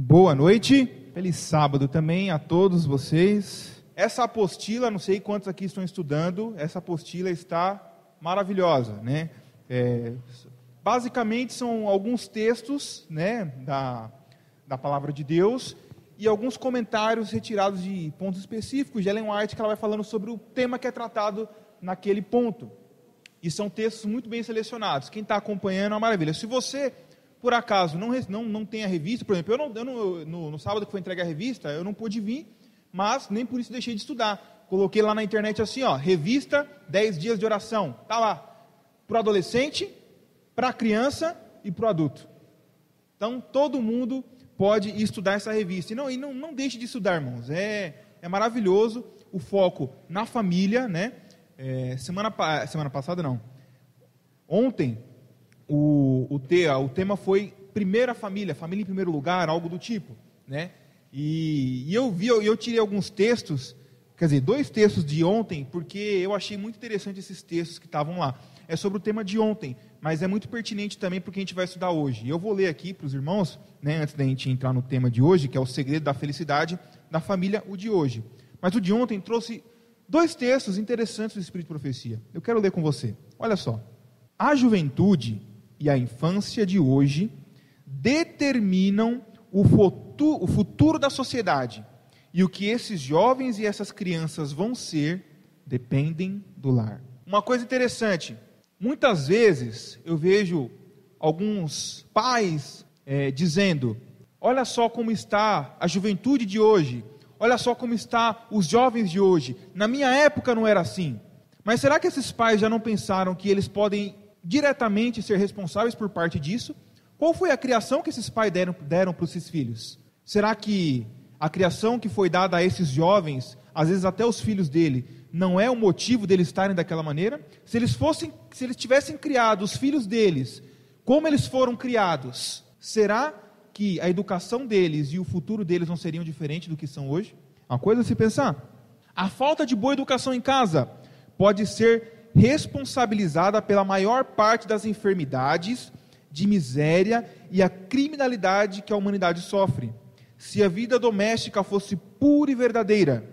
Boa noite, feliz sábado também a todos vocês. Essa apostila, não sei quantos aqui estão estudando, essa apostila está maravilhosa, né? É, basicamente são alguns textos, né, da, da palavra de Deus e alguns comentários retirados de pontos específicos de Ellen White que ela vai falando sobre o tema que é tratado naquele ponto. E são textos muito bem selecionados. Quem está acompanhando é uma maravilha. Se você por acaso não, não, não tem a revista, por exemplo, eu, não, eu não, no, no, sábado que foi entregue a revista, eu não pude vir, mas nem por isso deixei de estudar. Coloquei lá na internet assim, ó, revista 10 dias de oração. Tá lá. Para o adolescente, para a criança e para o adulto. Então todo mundo pode estudar essa revista. E não, e não, não deixe de estudar, irmãos. É, é maravilhoso o foco na família, né? É, semana, semana passada não. Ontem o, o, te, o tema foi primeira família, família em primeiro lugar, algo do tipo, né? E, e eu vi, eu, eu tirei alguns textos, quer dizer, dois textos de ontem, porque eu achei muito interessante esses textos que estavam lá. É sobre o tema de ontem, mas é muito pertinente também para o que a gente vai estudar hoje. Eu vou ler aqui para os irmãos, né, antes da gente entrar no tema de hoje, que é o segredo da felicidade da família, o de hoje. Mas o de ontem trouxe dois textos interessantes do Espírito de Profecia. Eu quero ler com você. Olha só. A juventude e a infância de hoje determinam o futuro, o futuro da sociedade. E o que esses jovens e essas crianças vão ser dependem do lar. Uma coisa interessante: muitas vezes eu vejo alguns pais é, dizendo: olha só como está a juventude de hoje, olha só como está os jovens de hoje. Na minha época não era assim. Mas será que esses pais já não pensaram que eles podem diretamente ser responsáveis por parte disso. Qual foi a criação que esses pais deram, deram para os seus filhos? Será que a criação que foi dada a esses jovens, às vezes até os filhos dele, não é o motivo deles estarem daquela maneira? Se eles fossem, se eles tivessem criado os filhos deles, como eles foram criados, será que a educação deles e o futuro deles não seriam diferentes do que são hoje? Uma coisa a se pensar. A falta de boa educação em casa pode ser responsabilizada pela maior parte das enfermidades, de miséria e a criminalidade que a humanidade sofre. Se a vida doméstica fosse pura e verdadeira,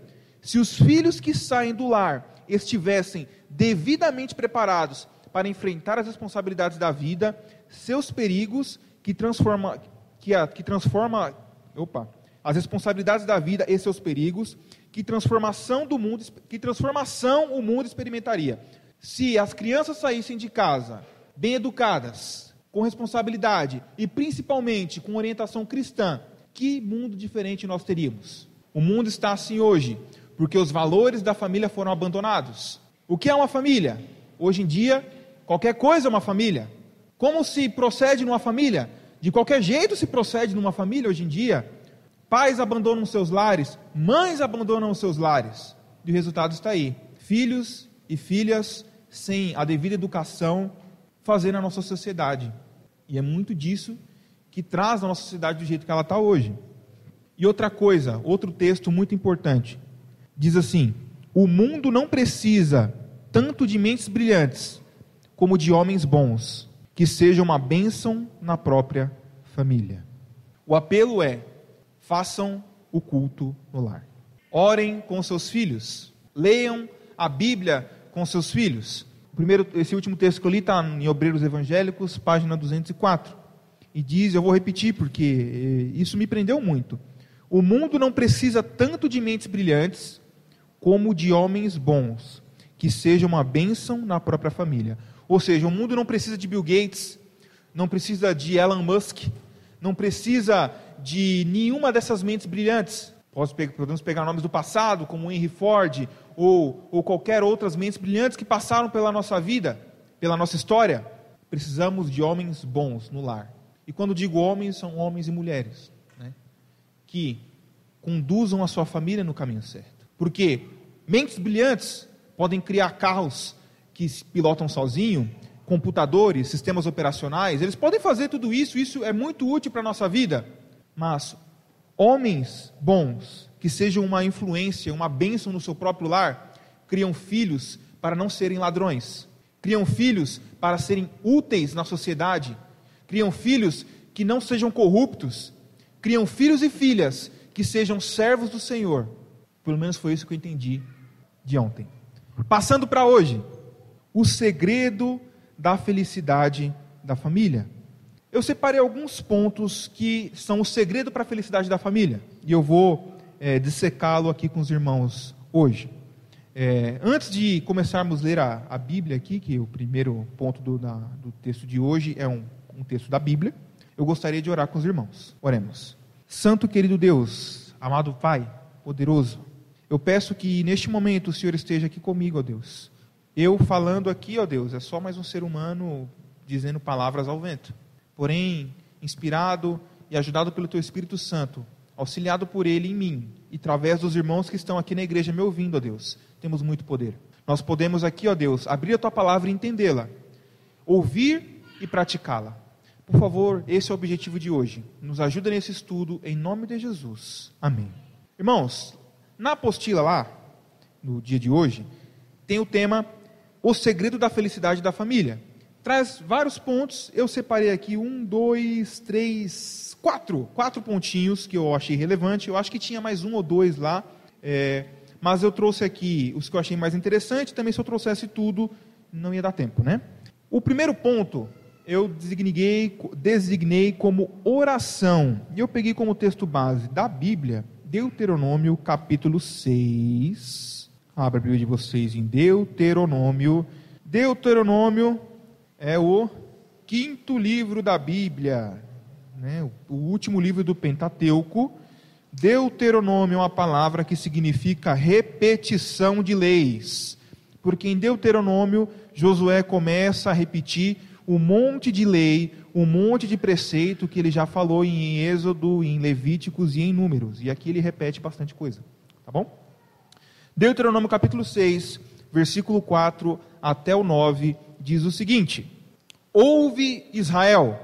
se os filhos que saem do lar estivessem devidamente preparados para enfrentar as responsabilidades da vida, seus perigos que transforma que, a, que transforma, opa, as responsabilidades da vida e seus perigos, que transformação do mundo, que transformação o mundo experimentaria se as crianças saíssem de casa bem educadas, com responsabilidade e principalmente com orientação cristã, que mundo diferente nós teríamos? O mundo está assim hoje, porque os valores da família foram abandonados. O que é uma família? Hoje em dia, qualquer coisa é uma família. Como se procede numa família? De qualquer jeito se procede numa família hoje em dia. Pais abandonam seus lares, mães abandonam seus lares. E o resultado está aí: filhos e filhas sem a devida educação fazer na nossa sociedade. E é muito disso que traz a nossa sociedade do jeito que ela está hoje. E outra coisa, outro texto muito importante, diz assim: o mundo não precisa tanto de mentes brilhantes como de homens bons, que sejam uma bênção na própria família. O apelo é: façam o culto no lar. Orem com seus filhos, leiam a Bíblia com seus filhos. Primeiro, esse último texto que eu li está em Obreiros Evangélicos, página 204. E diz, eu vou repetir porque eh, isso me prendeu muito. O mundo não precisa tanto de mentes brilhantes como de homens bons, que sejam uma bênção na própria família. Ou seja, o mundo não precisa de Bill Gates, não precisa de Elon Musk, não precisa de nenhuma dessas mentes brilhantes. Podemos pegar nomes do passado, como Henry Ford, ou, ou qualquer outras mentes brilhantes que passaram pela nossa vida, pela nossa história. Precisamos de homens bons no lar. E quando digo homens, são homens e mulheres, né? que conduzam a sua família no caminho certo. Porque mentes brilhantes podem criar carros que se pilotam sozinho, computadores, sistemas operacionais, eles podem fazer tudo isso, isso é muito útil para a nossa vida. Mas Homens bons, que sejam uma influência, uma bênção no seu próprio lar, criam filhos para não serem ladrões, criam filhos para serem úteis na sociedade, criam filhos que não sejam corruptos, criam filhos e filhas que sejam servos do Senhor. Pelo menos foi isso que eu entendi de ontem. Passando para hoje, o segredo da felicidade da família. Eu separei alguns pontos que são o segredo para a felicidade da família e eu vou é, dissecá-lo aqui com os irmãos hoje. É, antes de começarmos a ler a, a, Bíblia aqui, que o primeiro ponto do, da, do texto de hoje é um, um texto da Bíblia, eu gostaria de orar com os irmãos. Oremos. Santo querido Deus, amado Pai, poderoso, eu peço que neste momento o Senhor esteja aqui comigo, ó Deus. Eu falando aqui, ó Deus, é só mais um ser humano dizendo palavras ao vento. Porém, inspirado e ajudado pelo Teu Espírito Santo, auxiliado por Ele em mim e através dos irmãos que estão aqui na igreja me ouvindo, ó Deus, temos muito poder. Nós podemos aqui, ó Deus, abrir a Tua palavra e entendê-la, ouvir e praticá-la. Por favor, esse é o objetivo de hoje. Nos ajuda nesse estudo, em nome de Jesus. Amém. Irmãos, na apostila lá, no dia de hoje, tem o tema O Segredo da Felicidade da Família. Traz vários pontos, eu separei aqui um, dois, três, quatro, quatro pontinhos que eu achei relevante. Eu acho que tinha mais um ou dois lá, é, mas eu trouxe aqui os que eu achei mais interessantes. Também se eu trouxesse tudo, não ia dar tempo, né? O primeiro ponto eu designei, designei como oração. E eu peguei como texto base da Bíblia Deuteronômio capítulo 6. Abra a Bíblia de vocês em Deuteronômio. Deuteronômio é o quinto livro da Bíblia, né? o último livro do Pentateuco. Deuteronômio é uma palavra que significa repetição de leis, porque em Deuteronômio Josué começa a repetir um monte de lei, um monte de preceito que ele já falou em Êxodo, em Levíticos e em Números. E aqui ele repete bastante coisa. Tá bom? Deuteronômio capítulo 6, versículo 4 até o 9, diz o seguinte: Ouve Israel,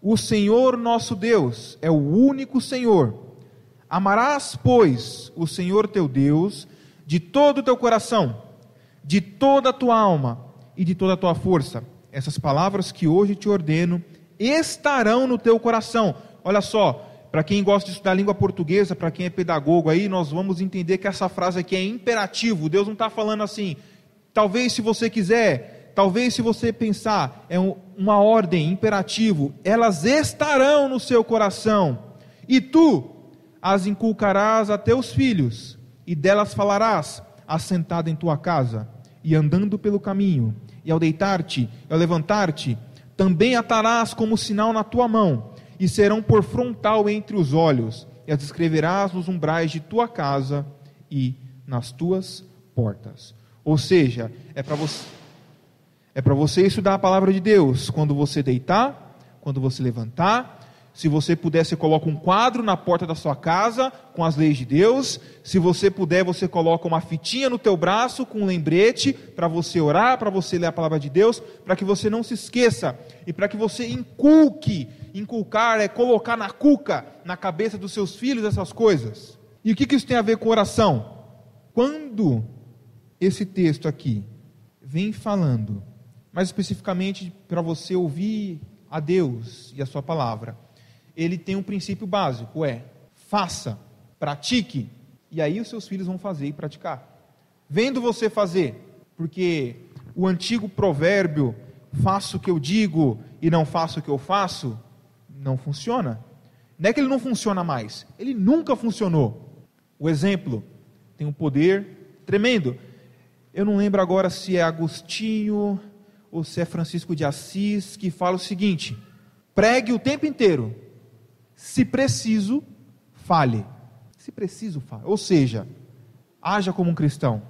o Senhor nosso Deus é o único Senhor. Amarás, pois, o Senhor teu Deus de todo o teu coração, de toda a tua alma e de toda a tua força essas palavras que hoje te ordeno estarão no teu coração. Olha só, para quem gosta de estudar língua portuguesa, para quem é pedagogo aí, nós vamos entender que essa frase aqui é imperativo. Deus não está falando assim, talvez se você quiser, talvez se você pensar, é um, uma ordem, imperativo. Elas estarão no seu coração, e tu as inculcarás a teus filhos, e delas falarás, assentado em tua casa, e andando pelo caminho, e ao deitar-te, e ao levantar-te, também atarás como sinal na tua mão, e serão por frontal entre os olhos, e as escreverás nos umbrais de tua casa e nas tuas portas. Ou seja, é para você é para você estudar a palavra de Deus quando você deitar, quando você levantar, se você puder, você coloca um quadro na porta da sua casa com as leis de Deus. Se você puder, você coloca uma fitinha no teu braço com um lembrete para você orar, para você ler a palavra de Deus, para que você não se esqueça e para que você inculque. Inculcar é colocar na cuca, na cabeça dos seus filhos essas coisas. E o que, que isso tem a ver com oração? Quando esse texto aqui vem falando, mais especificamente para você ouvir a Deus e a sua palavra ele tem um princípio básico, é faça, pratique, e aí os seus filhos vão fazer e praticar. Vendo você fazer, porque o antigo provérbio, faço o que eu digo e não faço o que eu faço, não funciona. Não é que ele não funciona mais, ele nunca funcionou. O exemplo tem um poder tremendo. Eu não lembro agora se é Agostinho ou se é Francisco de Assis que fala o seguinte: pregue o tempo inteiro, se preciso, fale. Se preciso, fale. Ou seja, haja como um cristão,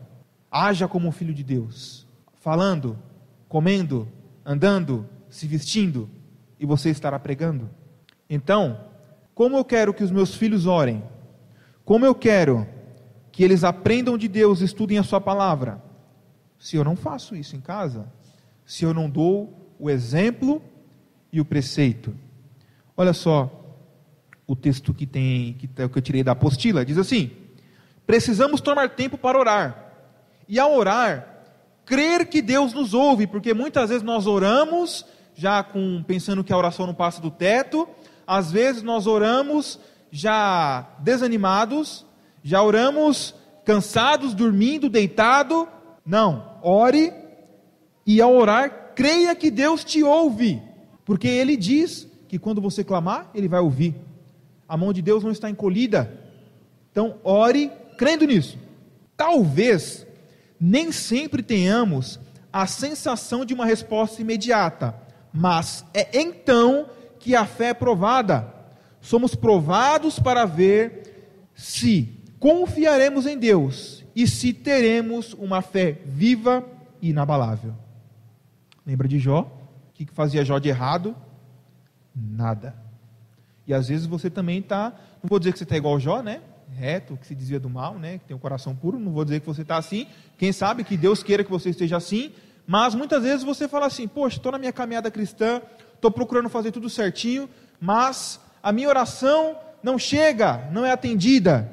haja como um filho de Deus, falando, comendo, andando, se vestindo, e você estará pregando. Então, como eu quero que os meus filhos orem, como eu quero que eles aprendam de Deus, estudem a Sua palavra, se eu não faço isso em casa, se eu não dou o exemplo e o preceito. Olha só, o texto que tem que, que eu tirei da apostila, diz assim: precisamos tomar tempo para orar. E ao orar, crer que Deus nos ouve, porque muitas vezes nós oramos já com pensando que a oração não passa do teto, Às vezes nós oramos já desanimados, já oramos cansados, dormindo, deitado. Não, ore e ao orar, creia que Deus te ouve, porque Ele diz que quando você clamar, Ele vai ouvir. A mão de Deus não está encolhida. Então, ore crendo nisso. Talvez nem sempre tenhamos a sensação de uma resposta imediata, mas é então que a fé é provada. Somos provados para ver se confiaremos em Deus e se teremos uma fé viva e inabalável. Lembra de Jó? O que fazia Jó de errado? Nada. E às vezes você também está, não vou dizer que você está igual Jó, né? Reto, que se desvia do mal, né? Que tem um coração puro, não vou dizer que você está assim. Quem sabe que Deus queira que você esteja assim, mas muitas vezes você fala assim: Poxa, estou na minha caminhada cristã, estou procurando fazer tudo certinho, mas a minha oração não chega, não é atendida.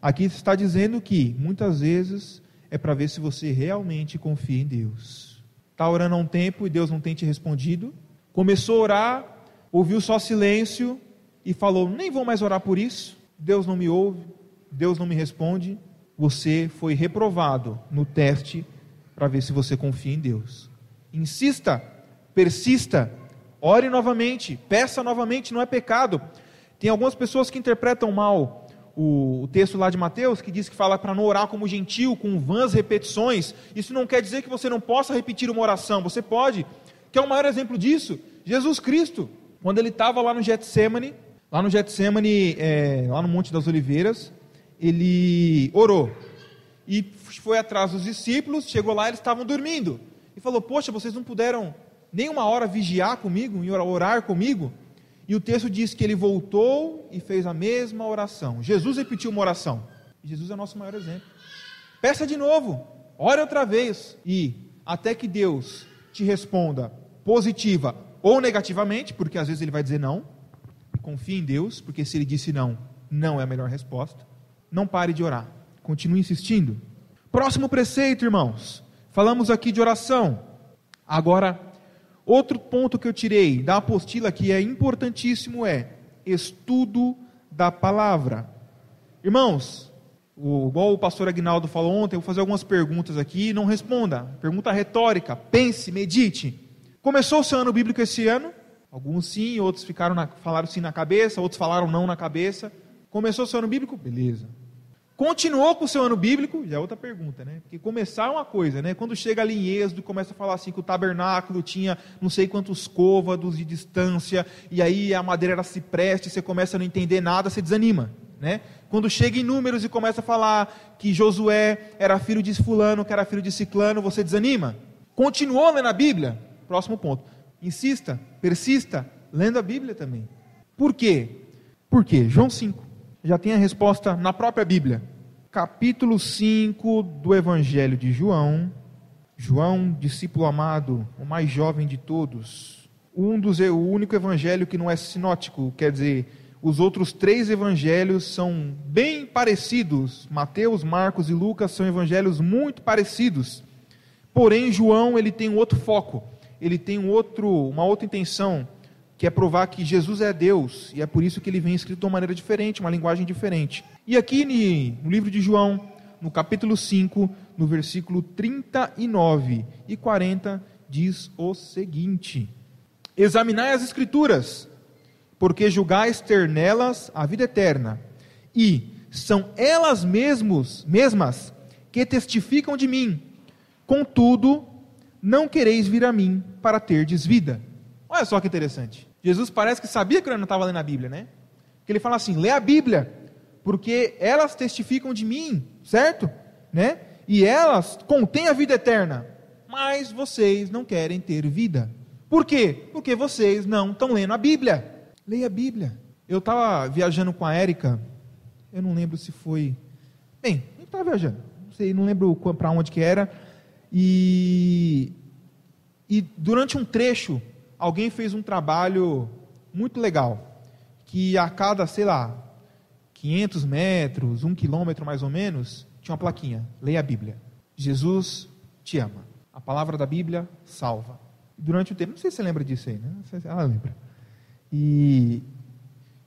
Aqui está dizendo que muitas vezes é para ver se você realmente confia em Deus. Está orando há um tempo e Deus não tem te respondido. Começou a orar, ouviu só silêncio e falou: Nem vou mais orar por isso. Deus não me ouve, Deus não me responde. Você foi reprovado no teste para ver se você confia em Deus. Insista, persista, ore novamente, peça novamente, não é pecado. Tem algumas pessoas que interpretam mal o, o texto lá de Mateus, que diz que fala para não orar como gentil, com vãs repetições. Isso não quer dizer que você não possa repetir uma oração, você pode. Quer o um maior exemplo disso? Jesus Cristo, quando ele estava lá no Getsemane, lá no Getsemane, é, lá no Monte das Oliveiras, ele orou. E foi atrás dos discípulos, chegou lá, eles estavam dormindo. E falou: Poxa, vocês não puderam nem uma hora vigiar comigo, e orar comigo? E o texto diz que ele voltou e fez a mesma oração. Jesus repetiu uma oração. Jesus é nosso maior exemplo. Peça de novo, ore outra vez e até que Deus te responda positiva ou negativamente, porque às vezes ele vai dizer não. Confie em Deus, porque se ele disse não, não é a melhor resposta. Não pare de orar. Continue insistindo. Próximo preceito, irmãos. Falamos aqui de oração. Agora Outro ponto que eu tirei da apostila que é importantíssimo é estudo da palavra. Irmãos, o, igual o pastor Agnaldo falou ontem, eu vou fazer algumas perguntas aqui, não responda. Pergunta retórica, pense, medite. Começou o seu ano bíblico esse ano? Alguns sim, outros ficaram na, falaram sim na cabeça, outros falaram não na cabeça. Começou o seu ano bíblico? Beleza. Continuou com o seu ano bíblico? Já é outra pergunta, né? Porque começar é uma coisa, né? Quando chega ali em Êxodo, começa a falar assim que o tabernáculo tinha não sei quantos côvados de distância, e aí a madeira era cipreste, você começa a não entender nada, você desanima, né? Quando chega em números e começa a falar que Josué era filho de fulano, que era filho de ciclano, você desanima. Continuou lendo a Bíblia? Próximo ponto. Insista, persista, lendo a Bíblia também. Por quê? Por quê? João 5 já tem a resposta na própria Bíblia. Capítulo 5 do Evangelho de João. João, discípulo amado, o mais jovem de todos. Um dos, o único evangelho que não é sinótico, quer dizer, os outros três evangelhos são bem parecidos. Mateus, Marcos e Lucas são evangelhos muito parecidos. Porém, João ele tem um outro foco, ele tem um outro, uma outra intenção que é provar que Jesus é Deus, e é por isso que ele vem escrito de uma maneira diferente, uma linguagem diferente. E aqui no livro de João, no capítulo 5, no versículo 39 e 40, diz o seguinte: Examinai as Escrituras, porque julgais ter nelas a vida eterna, e são elas mesmos, mesmas que testificam de mim. Contudo, não quereis vir a mim para terdes vida. Olha só que interessante. Jesus parece que sabia que ele não estava lendo a Bíblia, né? Que ele fala assim: lê a Bíblia, porque elas testificam de mim, certo? Né? E elas contêm a vida eterna, mas vocês não querem ter vida. Por quê? Porque vocês não estão lendo a Bíblia. Leia a Bíblia. Eu estava viajando com a Érica, eu não lembro se foi. Bem, gente estava viajando, não sei, não lembro para onde que era. E, e durante um trecho alguém fez um trabalho muito legal, que a cada, sei lá, 500 metros, um quilômetro mais ou menos, tinha uma plaquinha, leia a Bíblia. Jesus te ama. A palavra da Bíblia salva. Durante o tempo, não sei se você lembra disso aí, né? Ela lembra. E,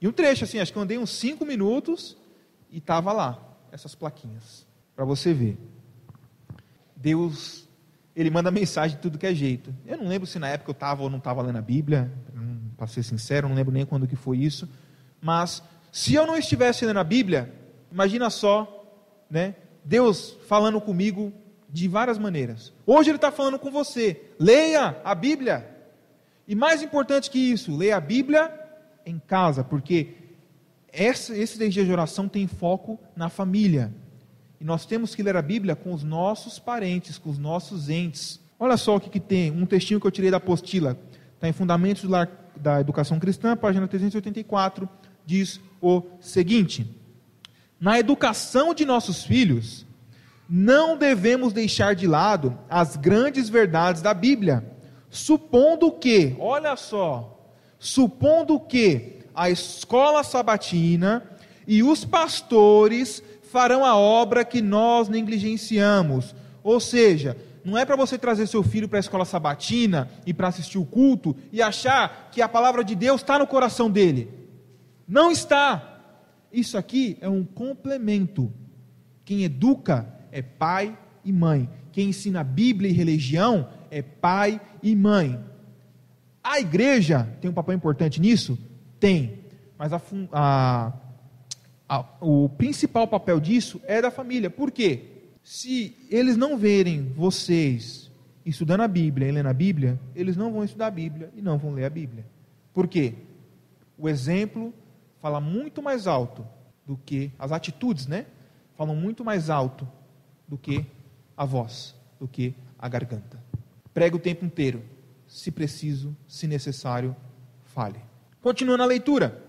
E um trecho assim, acho que eu andei uns cinco minutos e estava lá, essas plaquinhas, para você ver. Deus, ele manda mensagem de tudo que é jeito. Eu não lembro se na época eu estava ou não estava lendo a Bíblia, para ser sincero, não lembro nem quando que foi isso. Mas se eu não estivesse lendo a Bíblia, imagina só, né? Deus falando comigo de várias maneiras. Hoje Ele está falando com você. Leia a Bíblia. E mais importante que isso, leia a Bíblia em casa, porque esse, esse dia de oração tem foco na família. E nós temos que ler a Bíblia com os nossos parentes, com os nossos entes. Olha só o que, que tem, um textinho que eu tirei da apostila. Está em Fundamentos da Educação Cristã, página 384, diz o seguinte: Na educação de nossos filhos, não devemos deixar de lado as grandes verdades da Bíblia, supondo que, olha só, supondo que a escola sabatina e os pastores farão a obra que nós negligenciamos. Ou seja, não é para você trazer seu filho para a escola sabatina e para assistir o culto e achar que a palavra de Deus está no coração dele. Não está. Isso aqui é um complemento. Quem educa é pai e mãe. Quem ensina Bíblia e religião é pai e mãe. A igreja tem um papel importante nisso? Tem. Mas a, a o principal papel disso é da família. Por quê? Se eles não verem vocês estudando a Bíblia e lendo a Bíblia, eles não vão estudar a Bíblia e não vão ler a Bíblia. Por quê? O exemplo fala muito mais alto do que as atitudes, né? Falam muito mais alto do que a voz, do que a garganta. Prega o tempo inteiro. Se preciso, se necessário, fale. Continuando a leitura.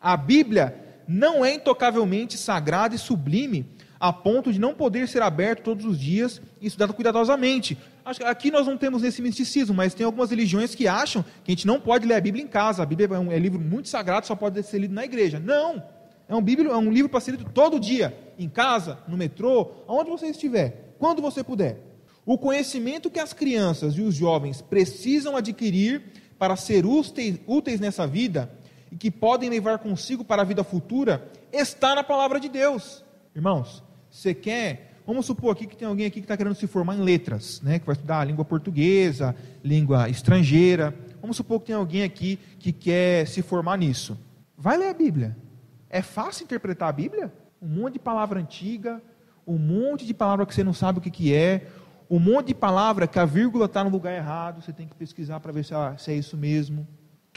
A Bíblia não é intocavelmente sagrado e sublime a ponto de não poder ser aberto todos os dias e estudado cuidadosamente. Aqui nós não temos esse misticismo, mas tem algumas religiões que acham que a gente não pode ler a Bíblia em casa. A Bíblia é um é livro muito sagrado, só pode ser lido na igreja. Não! É um, Bíblia, é um livro para ser lido todo dia, em casa, no metrô, aonde você estiver, quando você puder. O conhecimento que as crianças e os jovens precisam adquirir para ser úteis, úteis nessa vida e que podem levar consigo para a vida futura está na palavra de Deus. Irmãos, você quer. Vamos supor aqui que tem alguém aqui que está querendo se formar em letras, né? que vai estudar língua portuguesa, língua estrangeira. Vamos supor que tem alguém aqui que quer se formar nisso. Vai ler a Bíblia. É fácil interpretar a Bíblia? Um monte de palavra antiga, um monte de palavra que você não sabe o que, que é, um monte de palavra que a vírgula está no lugar errado, você tem que pesquisar para ver se, se é isso mesmo.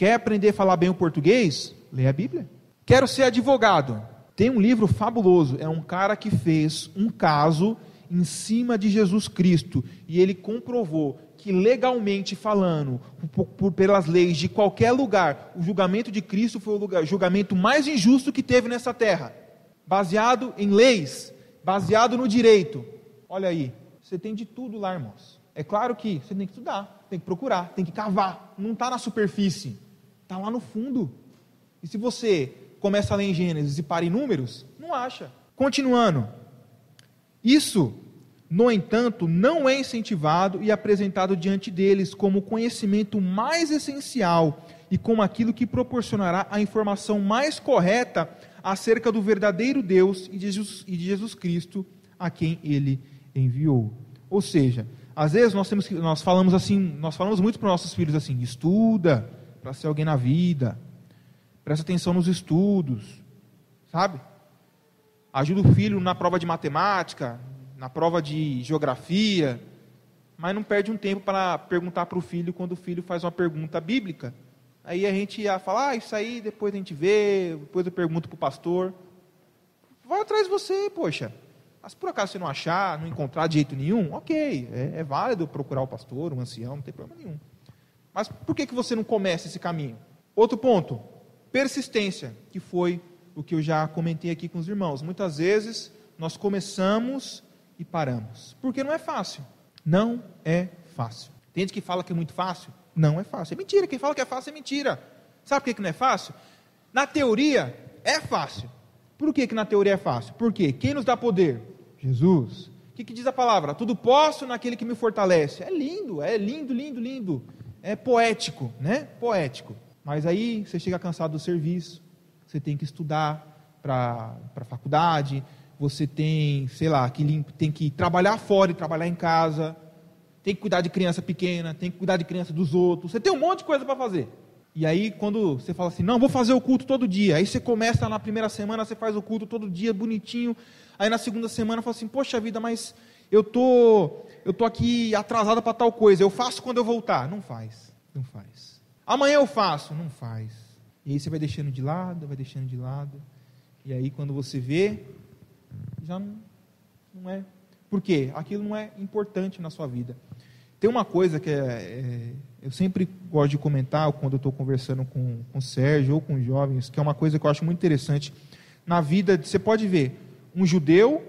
Quer aprender a falar bem o português? Lê a Bíblia. Quero ser advogado. Tem um livro fabuloso. É um cara que fez um caso em cima de Jesus Cristo e ele comprovou que legalmente falando, por, por, pelas leis de qualquer lugar, o julgamento de Cristo foi o lugar, julgamento mais injusto que teve nessa terra, baseado em leis, baseado no direito. Olha aí, você tem de tudo lá, irmãos. É claro que você tem que estudar, tem que procurar, tem que cavar. Não está na superfície, está lá no fundo. E se você começa a ler em Gênesis e para em números, não acha. Continuando. Isso, no entanto, não é incentivado e apresentado diante deles como o conhecimento mais essencial e como aquilo que proporcionará a informação mais correta acerca do verdadeiro Deus e de Jesus, e de Jesus Cristo a quem ele enviou. Ou seja, às vezes nós temos nós falamos assim, nós falamos muito para os nossos filhos assim, estuda para ser alguém na vida, presta atenção nos estudos, sabe? Ajuda o filho na prova de matemática, na prova de geografia, mas não perde um tempo para perguntar para o filho quando o filho faz uma pergunta bíblica. Aí a gente ia falar, ah, isso aí depois a gente vê, depois eu pergunto para o pastor. Vai atrás de você, poxa. Mas por acaso você não achar, não encontrar de jeito nenhum, ok, é, é válido procurar o pastor, o ancião, não tem problema nenhum. Mas por que, que você não começa esse caminho? Outro ponto, persistência, que foi o que eu já comentei aqui com os irmãos. Muitas vezes nós começamos e paramos, porque não é fácil. Não é fácil. Tem gente que fala que é muito fácil? Não é fácil. É mentira. Quem fala que é fácil é mentira. Sabe por que, que não é fácil? Na teoria, é fácil. Por que, que na teoria é fácil? Porque quem nos dá poder? Jesus. O que, que diz a palavra? Tudo posso naquele que me fortalece. É lindo, é lindo, lindo, lindo. É poético, né? Poético. Mas aí você chega cansado do serviço, você tem que estudar para a faculdade, você tem, sei lá, que tem que trabalhar fora e trabalhar em casa, tem que cuidar de criança pequena, tem que cuidar de criança dos outros, você tem um monte de coisa para fazer. E aí, quando você fala assim, não, vou fazer o culto todo dia, aí você começa na primeira semana, você faz o culto todo dia, bonitinho, aí na segunda semana fala assim, poxa vida, mas eu tô, eu tô aqui atrasado para tal coisa, eu faço quando eu voltar. Não faz, não faz. Amanhã eu faço, não faz. E aí você vai deixando de lado, vai deixando de lado, e aí quando você vê, já não, não é. Por quê? Aquilo não é importante na sua vida. Tem uma coisa que é, é, eu sempre gosto de comentar quando eu estou conversando com, com o Sérgio ou com jovens, que é uma coisa que eu acho muito interessante. Na vida, você pode ver um judeu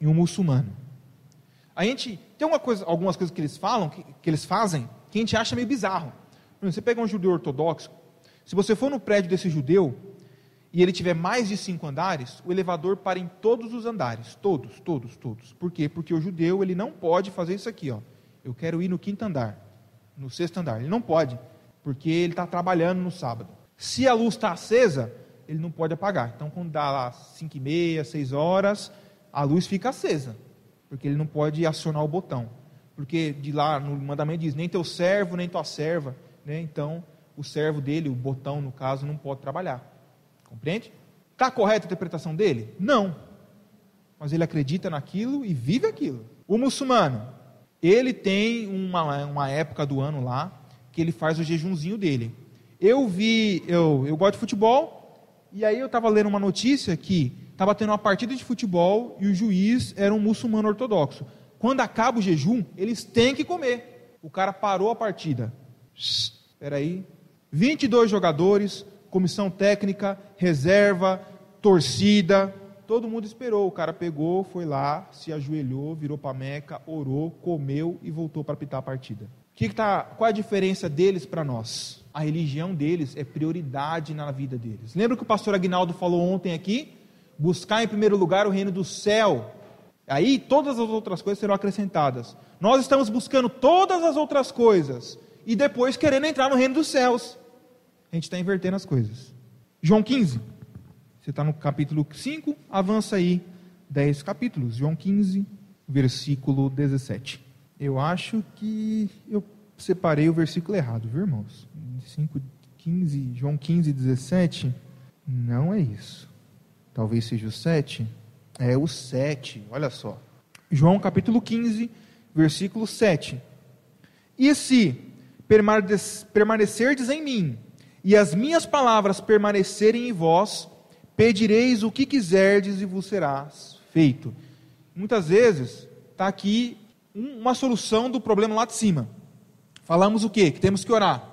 e um muçulmano. A gente tem uma coisa, algumas coisas que eles falam, que, que eles fazem, que a gente acha meio bizarro. Você pega um judeu ortodoxo, se você for no prédio desse judeu e ele tiver mais de cinco andares, o elevador para em todos os andares, todos, todos, todos. Por quê? Porque o judeu ele não pode fazer isso aqui, ó. Eu quero ir no quinto andar, no sexto andar. Ele não pode, porque ele está trabalhando no sábado. Se a luz está acesa, ele não pode apagar. Então, quando dá lá cinco e meia, seis horas, a luz fica acesa, porque ele não pode acionar o botão. Porque de lá no mandamento diz: nem teu servo, nem tua serva. Né? Então, o servo dele, o botão no caso, não pode trabalhar. Compreende? Está correta a interpretação dele? Não. Mas ele acredita naquilo e vive aquilo. O muçulmano, ele tem uma, uma época do ano lá que ele faz o jejumzinho dele. Eu vi, eu, eu gosto de futebol, e aí eu estava lendo uma notícia que estava tendo uma partida de futebol e o juiz era um muçulmano ortodoxo. Quando acaba o jejum, eles têm que comer. O cara parou a partida. Espera aí. 22 jogadores, comissão técnica, reserva, torcida, todo mundo esperou. O cara pegou, foi lá, se ajoelhou, virou para Meca, orou, comeu e voltou para apitar a partida. Que que tá, qual é a diferença deles para nós? A religião deles é prioridade na vida deles. Lembra que o pastor Agnaldo falou ontem aqui? Buscar em primeiro lugar o reino do céu. Aí todas as outras coisas serão acrescentadas. Nós estamos buscando todas as outras coisas e depois querendo entrar no reino dos céus. A gente está invertendo as coisas. João 15. Você está no capítulo 5, avança aí 10 capítulos. João 15, versículo 17. Eu acho que eu separei o versículo errado, viu, irmãos? 5, 15, João 15, 17. Não é isso. Talvez seja o 7. É o 7, olha só. João capítulo 15, versículo 7. E se permanecerdes em mim, e as minhas palavras permanecerem em vós, Pedireis o que quiserdes e vos serás feito. Muitas vezes está aqui uma solução do problema lá de cima. Falamos o quê? Que temos que orar,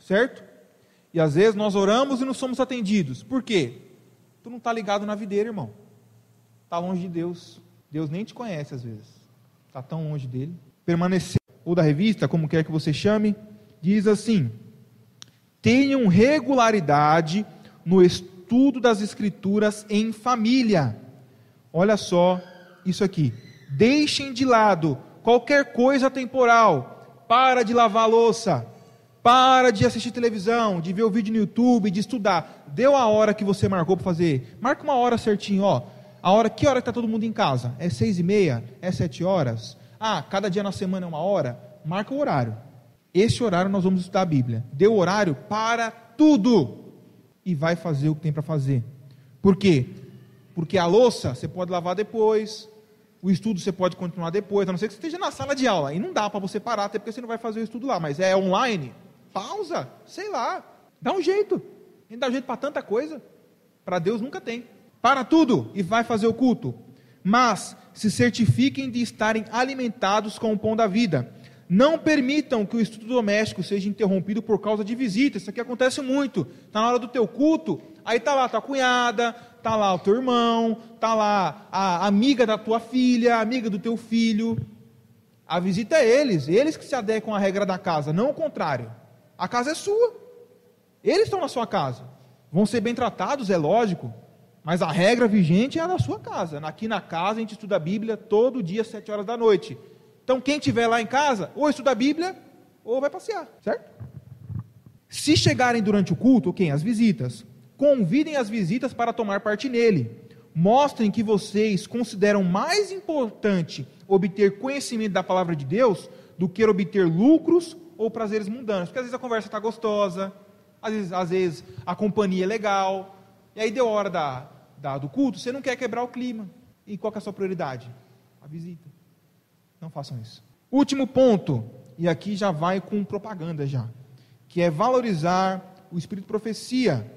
certo? E às vezes nós oramos e não somos atendidos. Por quê? Tu não está ligado na videira, irmão. Está longe de Deus. Deus nem te conhece às vezes. Está tão longe dele. Permanecer, ou da revista, como quer que você chame, diz assim: tenham regularidade no estudo das Escrituras em família. Olha só isso aqui. Deixem de lado qualquer coisa temporal. Para de lavar louça. Para de assistir televisão, de ver o vídeo no YouTube, de estudar. Deu a hora que você marcou para fazer. Marca uma hora certinho, ó. A hora, que hora está todo mundo em casa? É seis e meia? É sete horas? Ah, cada dia na semana é uma hora? Marca o horário. Esse horário nós vamos estudar a Bíblia. Deu horário para tudo e vai fazer o que tem para fazer. Por quê? Porque a louça você pode lavar depois, o estudo você pode continuar depois, a não ser que você esteja na sala de aula. E não dá para você parar, até porque você não vai fazer o estudo lá. Mas é online, pausa, sei lá, dá um jeito. A gente dá um jeito para tanta coisa. Para Deus nunca tem. Para tudo e vai fazer o culto. Mas se certifiquem de estarem alimentados com o pão da vida não permitam que o estudo doméstico seja interrompido por causa de visitas. Isso aqui acontece muito. Está na hora do teu culto, aí está lá tua cunhada, está lá o teu irmão, está lá a amiga da tua filha, a amiga do teu filho. A visita é eles, eles que se adequam à regra da casa, não o contrário. A casa é sua. Eles estão na sua casa. Vão ser bem tratados, é lógico. Mas a regra vigente é a da sua casa. Aqui na casa a gente estuda a Bíblia todo dia, às sete horas da noite. Então, quem tiver lá em casa, ou estuda a Bíblia, ou vai passear, certo? Se chegarem durante o culto, quem? As visitas. convidem as visitas para tomar parte nele. Mostrem que vocês consideram mais importante obter conhecimento da palavra de Deus do que obter lucros ou prazeres mundanos. Porque às vezes a conversa está gostosa, às vezes, às vezes a companhia é legal, e aí deu hora da, da, do culto, você não quer quebrar o clima. E qual é a sua prioridade? A visita. Não façam isso. Último ponto, e aqui já vai com propaganda já, que é valorizar o espírito de profecia.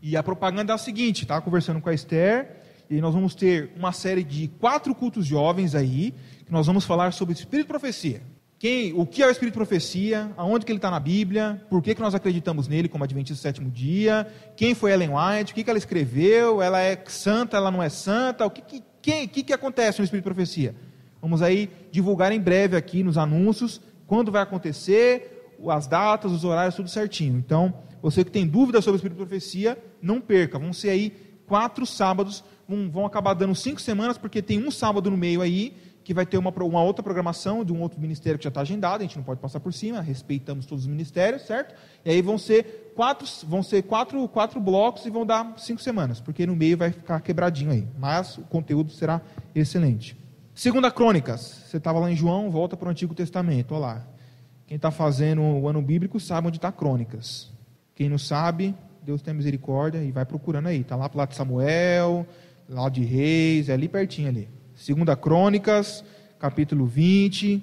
E a propaganda é a seguinte, tá? Conversando com a Esther, e nós vamos ter uma série de quatro cultos jovens aí, que nós vamos falar sobre espírito de profecia. Quem, o que é o Espírito de Profecia, aonde que ele está na Bíblia, por que, que nós acreditamos nele como Adventista do sétimo dia, quem foi Ellen White, o que, que ela escreveu, ela é santa, ela não é santa, o que, que, quem, que, que acontece no Espírito de Profecia? Vamos aí divulgar em breve aqui nos anúncios, quando vai acontecer, as datas, os horários, tudo certinho. Então, você que tem dúvidas sobre o Espírito de Profecia, não perca, vão ser aí quatro sábados, vão acabar dando cinco semanas, porque tem um sábado no meio aí, que vai ter uma, uma outra programação de um outro ministério que já está agendado, a gente não pode passar por cima, respeitamos todos os ministérios, certo? E aí vão ser quatro, vão ser quatro, quatro blocos e vão dar cinco semanas, porque no meio vai ficar quebradinho aí. Mas o conteúdo será excelente. Segunda Crônicas, você estava lá em João, volta para o Antigo Testamento, olha lá. Quem está fazendo o ano bíblico sabe onde está Crônicas. Quem não sabe, Deus tem misericórdia e vai procurando aí. Está lá para lá de Samuel, lá de Reis, é ali pertinho ali. Segunda Crônicas, capítulo 20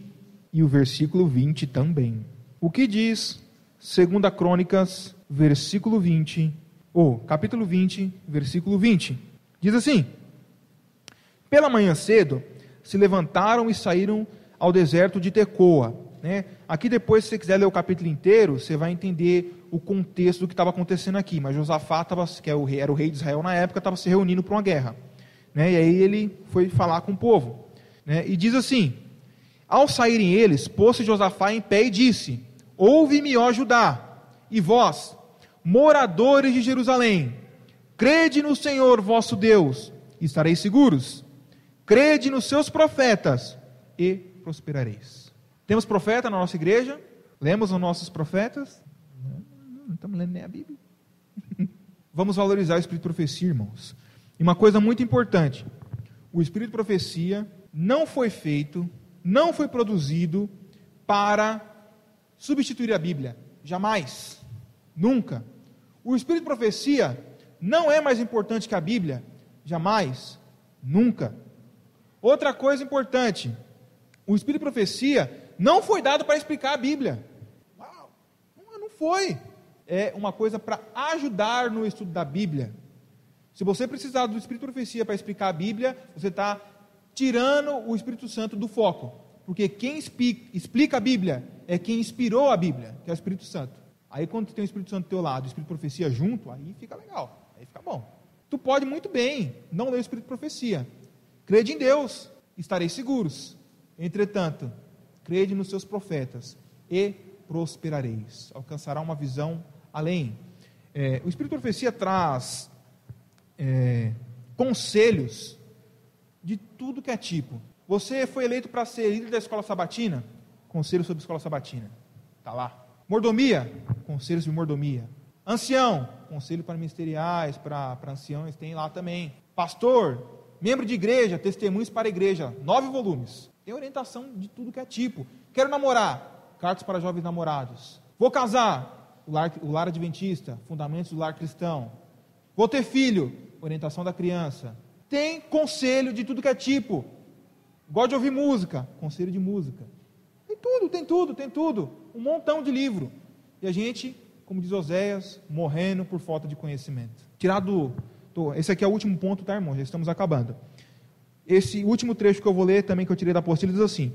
e o versículo 20 também. O que diz Segunda Crônicas, versículo 20, ou capítulo 20, versículo 20? Diz assim: Pela manhã cedo se levantaram e saíram ao deserto de Tecoa. Né? Aqui depois, se você quiser ler o capítulo inteiro, você vai entender o contexto do que estava acontecendo aqui. Mas Josafá, tava, que é era o rei de Israel na época, estava se reunindo para uma guerra. Né? E aí ele foi falar com o povo. Né? E diz assim: Ao saírem eles, pôs-se Josafá em pé e disse: Ouve-me, ó Judá, e vós, moradores de Jerusalém, crede no Senhor vosso Deus, e estareis seguros. Crede nos seus profetas, e prosperareis. Temos profeta na nossa igreja? Lemos os nossos profetas? Não, não estamos lendo nem a Bíblia. Vamos valorizar o espírito de profecia, irmãos. E uma coisa muito importante: o espírito de profecia não foi feito, não foi produzido para substituir a Bíblia. Jamais. Nunca. O espírito de profecia não é mais importante que a Bíblia. Jamais. Nunca. Outra coisa importante: o espírito de profecia não foi dado para explicar a Bíblia. Uau, não foi. É uma coisa para ajudar no estudo da Bíblia. Se você precisar do Espírito de Profecia para explicar a Bíblia, você está tirando o Espírito Santo do foco. Porque quem explica a Bíblia é quem inspirou a Bíblia, que é o Espírito Santo. Aí quando tem o Espírito Santo do teu lado, o Espírito de Profecia junto, aí fica legal, aí fica bom. Tu pode muito bem não ler o Espírito de Profecia. Crede em Deus, estareis seguros. Entretanto, crede nos seus profetas e prosperareis. Alcançará uma visão além. É, o Espírito de Profecia traz é, conselhos de tudo que é tipo. Você foi eleito para ser líder da escola sabatina? Conselho sobre escola sabatina. Está lá. Mordomia? Conselhos de mordomia. Ancião? Conselho para ministeriais, para, para anciões, tem lá também. Pastor? Membro de igreja? Testemunhos para a igreja. Nove volumes. Tem orientação de tudo que é tipo. Quero namorar? Cartas para jovens namorados. Vou casar? O lar, o lar adventista. Fundamentos do lar cristão. Vou ter filho? Orientação da criança. Tem conselho de tudo que é tipo. Gosta de ouvir música, conselho de música. Tem tudo, tem tudo, tem tudo. Um montão de livro. E a gente, como diz Oséias, morrendo por falta de conhecimento. Tirado. Tô, esse aqui é o último ponto, tá, irmão? Já estamos acabando. Esse último trecho que eu vou ler também, que eu tirei da apostila, diz assim: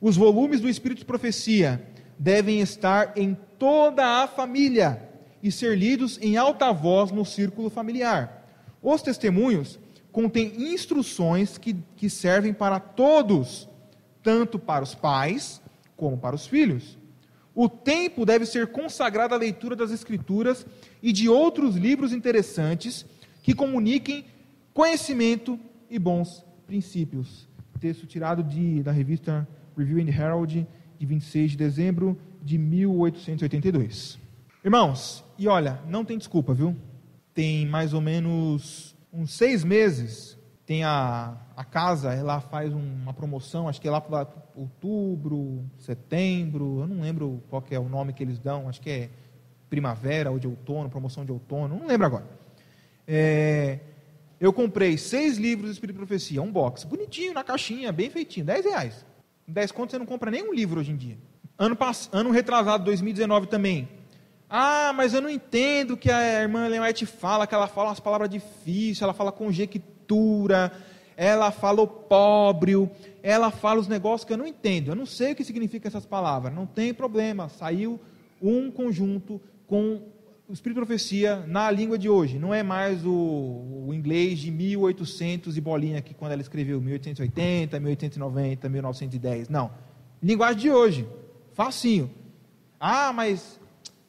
Os volumes do Espírito de Profecia devem estar em toda a família e ser lidos em alta voz no círculo familiar os testemunhos contêm instruções que, que servem para todos, tanto para os pais como para os filhos. O tempo deve ser consagrado à leitura das Escrituras e de outros livros interessantes que comuniquem conhecimento e bons princípios. Texto tirado de, da revista Review and Herald, de 26 de dezembro de 1882. Irmãos, e olha, não tem desculpa, viu? Tem mais ou menos uns seis meses, tem a, a casa, ela faz uma promoção, acho que é lá para outubro, setembro, eu não lembro qual é o nome que eles dão, acho que é primavera ou de outono, promoção de outono, não lembro agora. É, eu comprei seis livros do Espírito de Profecia, um box, bonitinho, na caixinha, bem feitinho, 10 reais. 10 contos você não compra nenhum livro hoje em dia. Ano, ano retrasado, 2019 também. Ah, mas eu não entendo que a irmã Leonete fala, que ela fala umas palavras difíceis, ela fala conjectura, ela fala opóbrio, ela fala os negócios que eu não entendo. Eu não sei o que significam essas palavras. Não tem problema. Saiu um conjunto com o Espírito de Profecia na língua de hoje. Não é mais o, o inglês de 1800 e bolinha que quando ela escreveu 1880, 1890, 1910. Não. Linguagem de hoje. Facinho. Ah, mas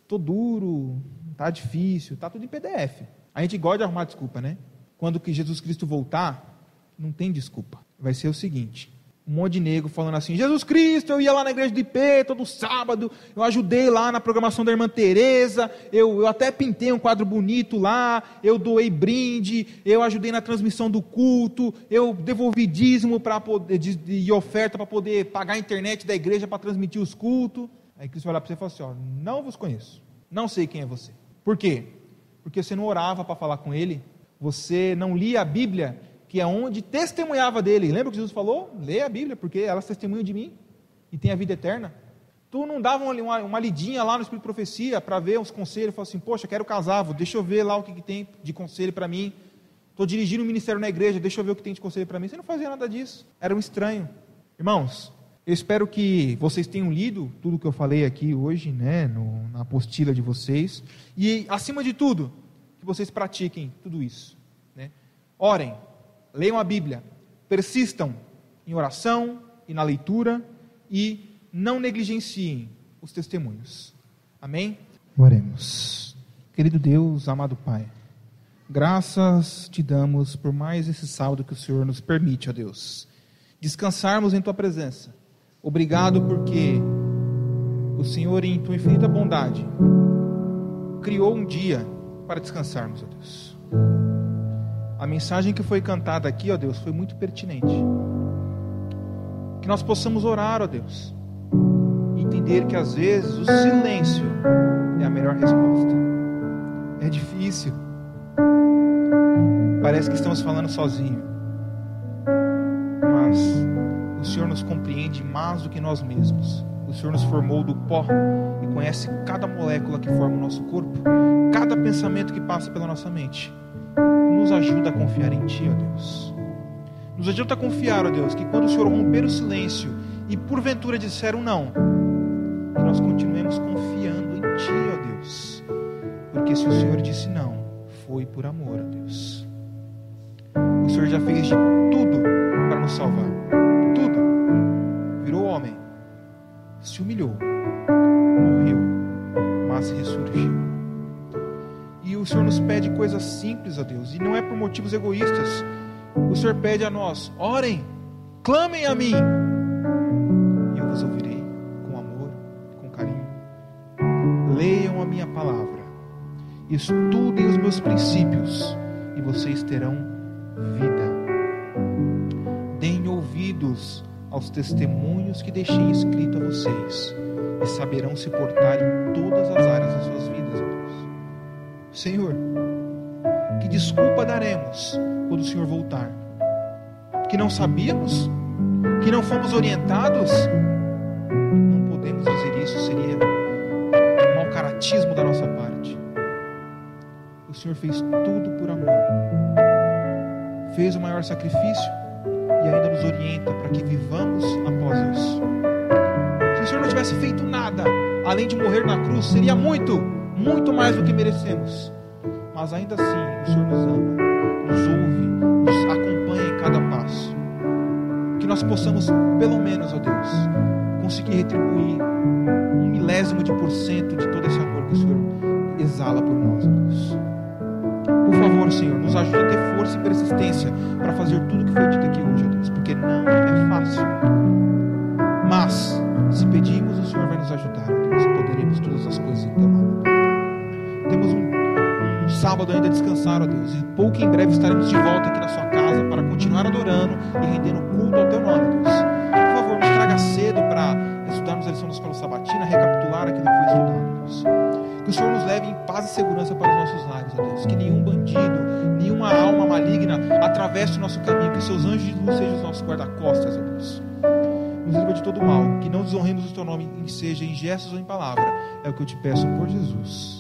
tô duro, tá difícil, tá tudo em PDF. A gente gosta de arrumar desculpa, né? Quando que Jesus Cristo voltar, não tem desculpa. Vai ser o seguinte: um monte de negro falando assim: Jesus Cristo, eu ia lá na igreja de IP todo sábado, eu ajudei lá na programação da irmã Teresa, eu, eu até pintei um quadro bonito lá, eu doei brinde, eu ajudei na transmissão do culto, eu devolvi dízimo para poder de, de oferta para poder pagar a internet da igreja para transmitir os cultos. Aí Cristo vai olhar para você e falar assim: ó, não vos conheço, não sei quem é você. Por quê? Porque você não orava para falar com ele, você não lia a Bíblia que é onde testemunhava dele. Lembra que Jesus falou? Leia a Bíblia, porque elas testemunham de mim e tem a vida eterna. Tu não dava uma, uma lidinha lá no Espírito de Profecia para ver os conselhos, falou assim, poxa, quero casar, deixa eu ver lá o que, que tem de conselho para mim. Estou dirigindo um ministério na igreja, deixa eu ver o que tem de conselho para mim. Você não fazia nada disso, era um estranho. Irmãos, eu espero que vocês tenham lido tudo que eu falei aqui hoje, né, no, na apostila de vocês, e acima de tudo, que vocês pratiquem tudo isso. Né? Orem, leiam a Bíblia, persistam em oração e na leitura e não negligenciem os testemunhos. Amém? Oremos. Querido Deus, amado Pai, graças te damos por mais esse sábado que o Senhor nos permite, ó Deus, descansarmos em tua presença. Obrigado porque o Senhor, em tua infinita bondade, criou um dia para descansarmos, ó Deus. A mensagem que foi cantada aqui, ó Deus, foi muito pertinente. Que nós possamos orar, ó Deus, e entender que às vezes o silêncio é a melhor resposta. É difícil. Parece que estamos falando sozinho. Mais do que nós mesmos. O Senhor nos formou do pó e conhece cada molécula que forma o nosso corpo, cada pensamento que passa pela nossa mente nos ajuda a confiar em Ti, ó Deus. Nos ajuda a confiar, ó Deus, que quando o Senhor romper o silêncio e porventura disser um não, que nós continuemos confiando em Ti, ó Deus. Porque se o Senhor disse não, foi por amor, ó Deus. O Senhor já fez de tudo para nos salvar. Se humilhou, morreu, mas ressurgiu o Senhor nos pede coisas simples, ó Deus, e não é por motivos egoístas. O Senhor pede a nós: orem, clamem a mim, e eu vos ouvirei com amor, com carinho. Leiam a minha palavra, estudem os meus princípios, e vocês terão vida. Deem ouvidos aos testemunhos que deixei escrito a vocês, e saberão se portar em todas as áreas das suas vidas. Senhor, que desculpa daremos quando o Senhor voltar? Que não sabíamos? Que não fomos orientados? Não podemos dizer isso, seria um mau caratismo da nossa parte. O Senhor fez tudo por amor, fez o maior sacrifício e ainda nos orienta para que vivamos após isso. Se o Senhor não tivesse feito nada além de morrer na cruz, seria muito muito mais do que merecemos. Mas ainda assim, o Senhor nos ama, nos ouve, nos acompanha em cada passo. Que nós possamos, pelo menos, ó Deus, conseguir retribuir um milésimo de por cento de todo esse amor que o Senhor exala por nós, ó Deus. Favor, Senhor, nos ajude a ter força e persistência para fazer tudo o que foi dito aqui hoje, Deus, porque não é fácil. Mas, se pedimos, o Senhor vai nos ajudar, Deus, poderemos todas as coisas em teu nome. Temos um, um sábado ainda descansar, ó Deus. E pouco em breve estaremos de volta aqui na sua casa para continuar adorando e rendendo culto ao teu nome, Deus. Por favor, nos traga cedo para estudarmos a lição da escola sabatina, recapitular aquilo que foi estudado, Deus. Que o Senhor nos leve em paz e segurança para os nossos lares, ó Deus. Que nenhum bandido, nenhuma alma maligna atravesse o nosso caminho. Que seus anjos de luz sejam os nossos guarda-costas, ó Deus. Nos livra de todo mal. Que não desonremos o teu nome, seja em gestos ou em palavra. É o que eu te peço por Jesus.